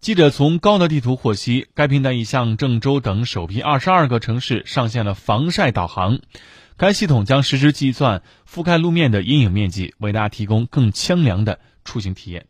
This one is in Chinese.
记者从高德地图获悉该平台已向郑州等首批二十二个城市上线了防晒导航。该系统将实时计算覆盖路面的阴影面积为大家提供更清凉的出行体验。